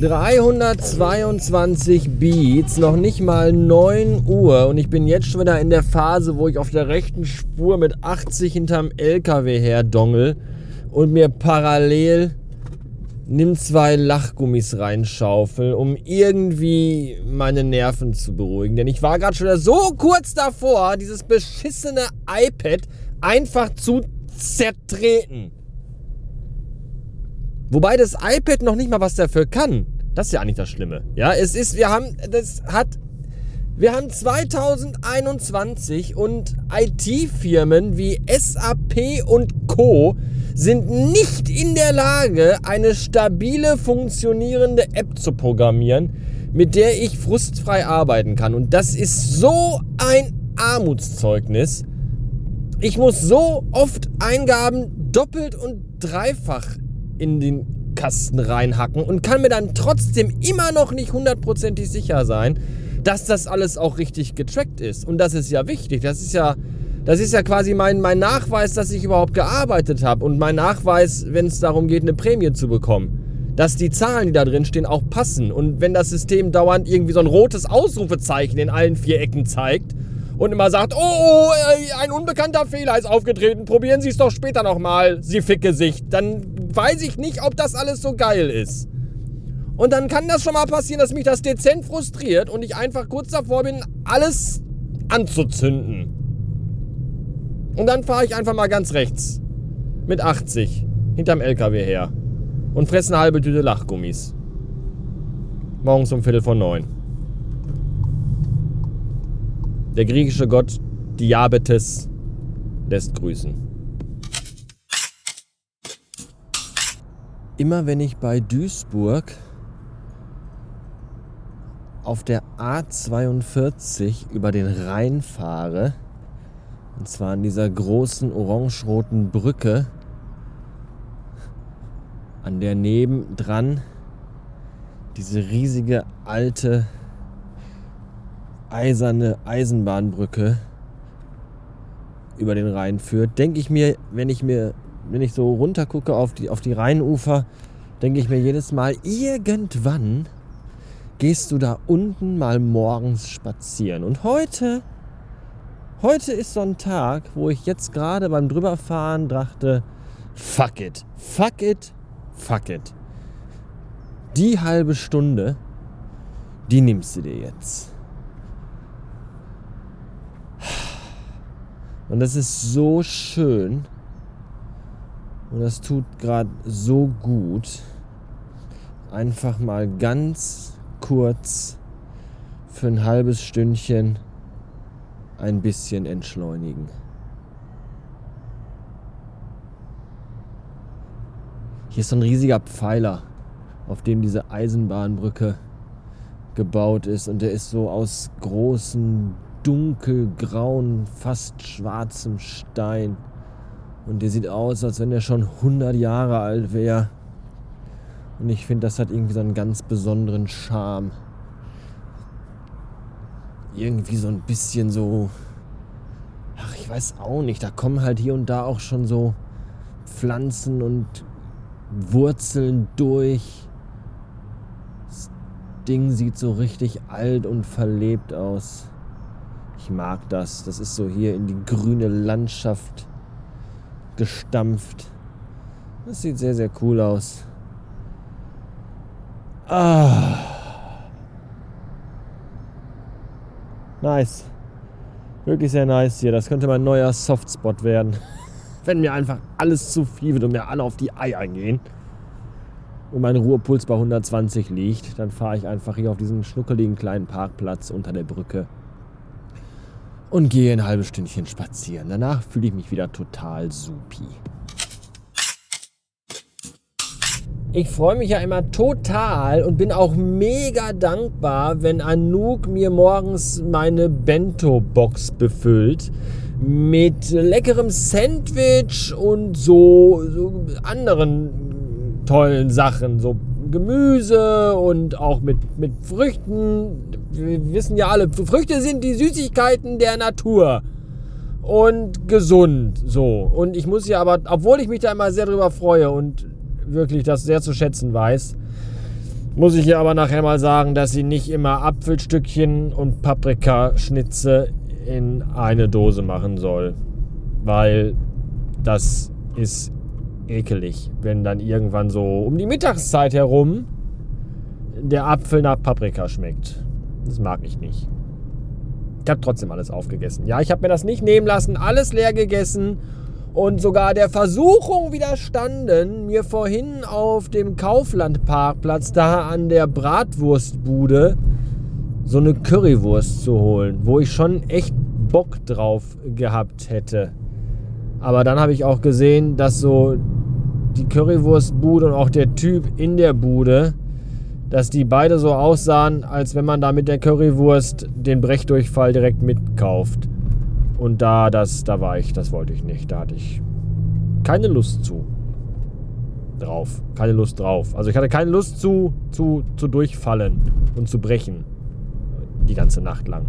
322 Beats, noch nicht mal 9 Uhr und ich bin jetzt schon wieder in der Phase, wo ich auf der rechten Spur mit 80 hinterm LKW her dongel und mir parallel nimm zwei Lachgummis reinschaufel, um irgendwie meine Nerven zu beruhigen. Denn ich war gerade schon wieder so kurz davor, dieses beschissene iPad einfach zu zertreten. Wobei das iPad noch nicht mal was dafür kann. Das ist ja eigentlich das Schlimme. Ja, es ist, wir haben, das hat, wir haben 2021 und IT-Firmen wie SAP und Co. sind nicht in der Lage, eine stabile, funktionierende App zu programmieren, mit der ich frustfrei arbeiten kann. Und das ist so ein Armutszeugnis. Ich muss so oft Eingaben doppelt und dreifach in den Kasten reinhacken und kann mir dann trotzdem immer noch nicht hundertprozentig sicher sein, dass das alles auch richtig getrackt ist. Und das ist ja wichtig. Das ist ja, das ist ja quasi mein, mein Nachweis, dass ich überhaupt gearbeitet habe. Und mein Nachweis, wenn es darum geht, eine Prämie zu bekommen. Dass die Zahlen, die da drin stehen, auch passen. Und wenn das System dauernd irgendwie so ein rotes Ausrufezeichen in allen vier Ecken zeigt und immer sagt, oh, oh, ein unbekannter Fehler ist aufgetreten, probieren Sie es doch später nochmal, Sie Fickgesicht, dann weiß ich nicht, ob das alles so geil ist. Und dann kann das schon mal passieren, dass mich das dezent frustriert und ich einfach kurz davor bin, alles anzuzünden. Und dann fahre ich einfach mal ganz rechts. Mit 80. Hinterm LKW her. Und fresse eine halbe Tüte Lachgummis. Morgens um Viertel vor neun. Der griechische Gott Diabetes lässt grüßen. Immer wenn ich bei Duisburg auf der A42 über den Rhein fahre, und zwar an dieser großen orange-roten Brücke, an der nebendran diese riesige alte eiserne Eisenbahnbrücke über den Rhein führt, denke ich mir, wenn ich mir, wenn ich so runter gucke auf die, auf die Rheinufer, denke ich mir jedes Mal, irgendwann gehst du da unten mal morgens spazieren. Und heute, heute ist so ein Tag, wo ich jetzt gerade beim drüberfahren dachte, fuck it, fuck it, fuck it. Die halbe Stunde, die nimmst du dir jetzt. Und das ist so schön. Und das tut gerade so gut. Einfach mal ganz kurz für ein halbes Stündchen ein bisschen entschleunigen. Hier ist so ein riesiger Pfeiler, auf dem diese Eisenbahnbrücke gebaut ist. Und der ist so aus großen dunkelgrauen, fast schwarzem Stein. Und der sieht aus, als wenn er schon 100 Jahre alt wäre. Und ich finde, das hat irgendwie so einen ganz besonderen Charme. Irgendwie so ein bisschen so. Ach, ich weiß auch nicht. Da kommen halt hier und da auch schon so Pflanzen und Wurzeln durch. Das Ding sieht so richtig alt und verlebt aus. Ich mag das. Das ist so hier in die grüne Landschaft gestampft. Das sieht sehr, sehr cool aus. Ah. Nice. Wirklich sehr nice hier. Das könnte mein neuer Softspot werden. Wenn mir einfach alles zu viel wird und mir alle auf die Eier gehen und mein Ruhepuls bei 120 liegt, dann fahre ich einfach hier auf diesen schnuckeligen kleinen Parkplatz unter der Brücke und gehe ein halbes Stündchen spazieren. Danach fühle ich mich wieder total supi. Ich freue mich ja immer total und bin auch mega dankbar, wenn Anouk mir morgens meine Bento-Box befüllt mit leckerem Sandwich und so, so anderen tollen Sachen, so Gemüse und auch mit, mit Früchten. Wir wissen ja alle, Früchte sind die Süßigkeiten der Natur und gesund. So. Und ich muss ja aber, obwohl ich mich da immer sehr drüber freue und wirklich das sehr zu schätzen weiß, Muss ich ihr aber nachher mal sagen, dass sie nicht immer Apfelstückchen und Paprikaschnitze in eine Dose machen soll. Weil das ist ekelig, wenn dann irgendwann so um die Mittagszeit herum der Apfel nach Paprika schmeckt. Das mag ich nicht. Ich habe trotzdem alles aufgegessen. Ja, ich habe mir das nicht nehmen lassen, alles leer gegessen und sogar der Versuchung widerstanden, mir vorhin auf dem Kauflandparkplatz da an der Bratwurstbude so eine Currywurst zu holen, wo ich schon echt Bock drauf gehabt hätte. Aber dann habe ich auch gesehen, dass so die Currywurstbude und auch der Typ in der Bude, dass die beide so aussahen, als wenn man da mit der Currywurst den Brechdurchfall direkt mitkauft. Und da, das, da war ich, das wollte ich nicht. Da hatte ich keine Lust zu. Drauf. Keine Lust drauf. Also ich hatte keine Lust zu, zu, zu durchfallen und zu brechen. Die ganze Nacht lang.